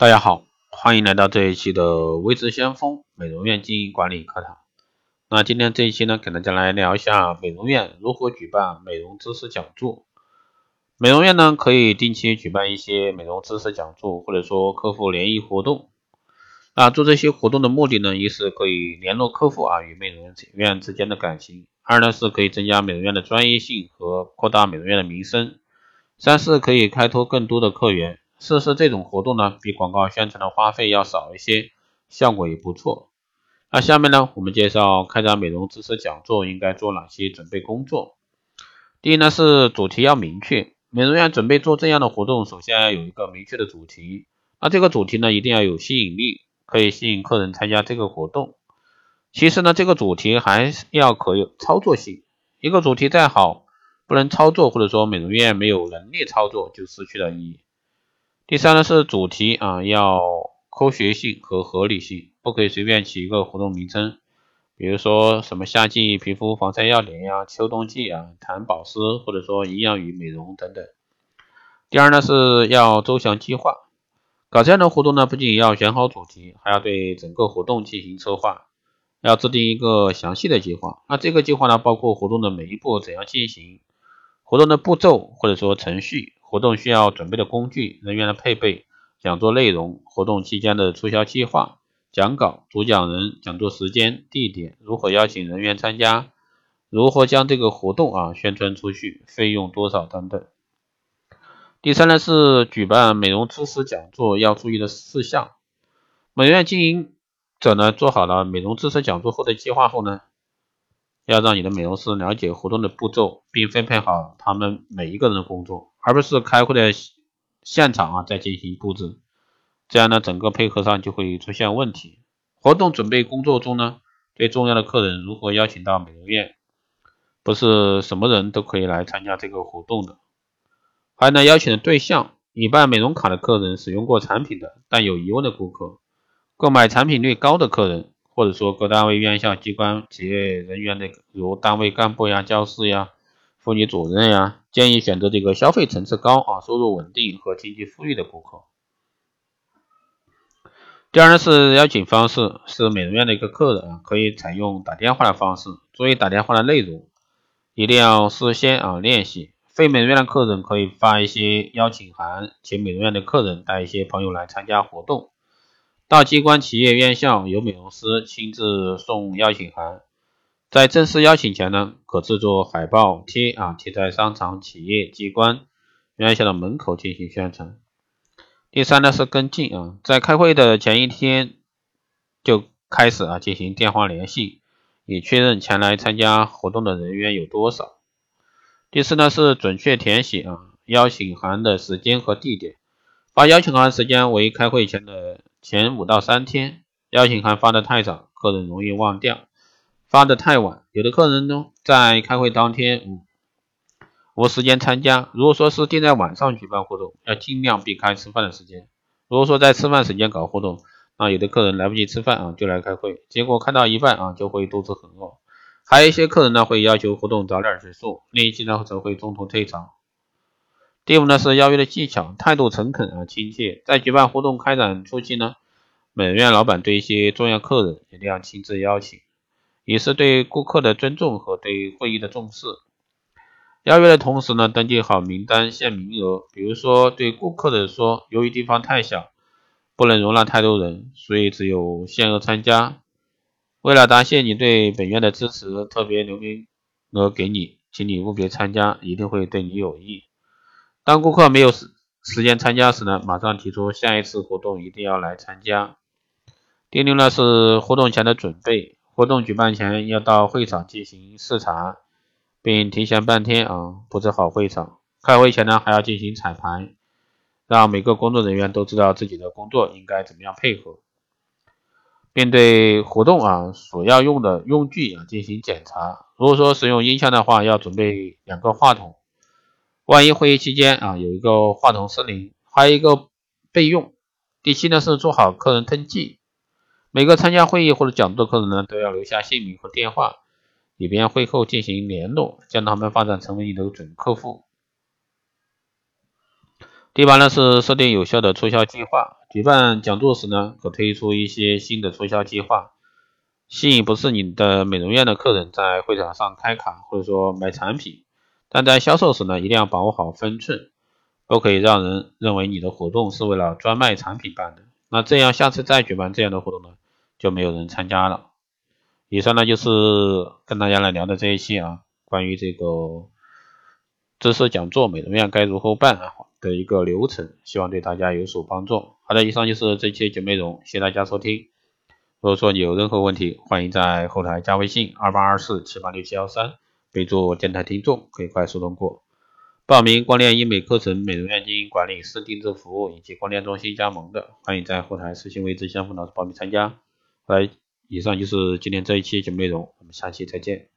大家好，欢迎来到这一期的微知先锋美容院经营管理课堂。那今天这一期呢，给大家来聊一下美容院如何举办美容知识讲座。美容院呢，可以定期举办一些美容知识讲座，或者说客户联谊活动。那做这些活动的目的呢，一是可以联络客户啊与美容院之间的感情，二呢是可以增加美容院的专业性和扩大美容院的名声，三是可以开拓更多的客源。试试这种活动呢，比广告宣传的花费要少一些，效果也不错。那下面呢，我们介绍开展美容知识讲座应该做哪些准备工作。第一呢是主题要明确，美容院准备做这样的活动，首先要有一个明确的主题。那这个主题呢，一定要有吸引力，可以吸引客人参加这个活动。其实呢，这个主题还要可有操作性。一个主题再好，不能操作，或者说美容院没有能力操作，就失去了意义。第三呢是主题啊，要科学性和合理性，不可以随便起一个活动名称，比如说什么夏季皮肤防晒要点呀，秋冬季啊谈保湿，或者说营养与美容等等。第二呢是要周详计划，搞这样的活动呢，不仅要选好主题，还要对整个活动进行策划，要制定一个详细的计划。那这个计划呢，包括活动的每一步怎样进行，活动的步骤或者说程序。活动需要准备的工具、人员的配备、讲座内容、活动期间的促销计划、讲稿、主讲人、讲座时间、地点、如何邀请人员参加、如何将这个活动啊宣传出去、费用多少等等。第三呢是举办美容知识讲座要注意的事项。美容院经营者呢做好了美容知识讲座后的计划后呢。要让你的美容师了解活动的步骤，并分配好他们每一个人的工作，而不是开会的现场啊再进行布置，这样呢整个配合上就会出现问题。活动准备工作中呢，最重要的客人如何邀请到美容院，不是什么人都可以来参加这个活动的。还有呢，邀请的对象，已办美容卡的客人，使用过产品的但有疑问的顾客，购买产品率高的客人。或者说各单位、院校、机关、企业人员的，如单位干部呀、教师呀、妇女主任呀，建议选择这个消费层次高啊、收入稳定和经济富裕的顾客。第二呢是邀请方式，是美容院的一个客人啊，可以采用打电话的方式。注意打电话的内容，一定要事先啊练习。非美容院的客人可以发一些邀请函，请美容院的客人带一些朋友来参加活动。到机关、企业、院校，由美容师亲自送邀请函。在正式邀请前呢，可制作海报贴啊，贴在商场、企业、机关、院校的门口进行宣传。第三呢是跟进啊，在开会的前一天就开始啊进行电话联系，以确认前来参加活动的人员有多少。第四呢是准确填写啊邀请函的时间和地点，发邀请函时间为开会前的。前五到三天，邀请函发的太早，客人容易忘掉；发的太晚，有的客人呢在开会当天无无时间参加。如果说是定在晚上举办活动，要尽量避开吃饭的时间。如果说在吃饭时间搞活动，那有的客人来不及吃饭啊就来开会，结果看到一半啊就会肚子很饿。还有一些客人呢会要求活动早点结束，另一些呢则会中途退场。第五呢是邀约的技巧，态度诚恳啊亲切。在举办活动开展初期呢，美容院老板对一些重要客人一定要亲自邀请，以示对顾客的尊重和对会议的重视。邀约的同时呢，登记好名单限名额。比如说对顾客的说，由于地方太小，不能容纳太多人，所以只有限额参加。为了答谢你对本院的支持，特别留名额给你，请你务必参加，一定会对你有益。当顾客没有时时间参加时呢，马上提出下一次活动一定要来参加。第六呢是活动前的准备，活动举办前要到会场进行视察，并提前半天啊布置好会场。开会前呢还要进行彩排，让每个工作人员都知道自己的工作应该怎么样配合，并对活动啊所要用的用具啊进行检查。如果说使用音箱的话，要准备两个话筒。万一会议期间啊有一个话筒失灵，还有一个备用。第七呢是做好客人登记，每个参加会议或者讲座的客人呢都要留下姓名和电话，以便会后进行联络，将他们发展成为你的准客户。第八呢是设定有效的促销计划，举办讲座时呢，可推出一些新的促销计划，吸引不是你的美容院的客人在会场上开卡或者说买产品，但在销售时呢，一定要把握好分寸，不可以让人认为你的活动是为了专卖产品办的，那这样下次再举办这样的活动呢，就没有人参加了。以上呢就是跟大家来聊的这一期啊，关于这个知识讲座美容院该如何办。的一个流程，希望对大家有所帮助。好的，以上就是这期节目内容，谢谢大家收听。如果说你有任何问题，欢迎在后台加微信二八二四七八六七幺三，备注电台听众，可以快速通过报名光电医美课程、美容院经营管理师定制服务以及光电中心加盟的，欢迎在后台私信位置相锋老师报名参加。来，以上就是今天这一期节目内容，我们下期再见。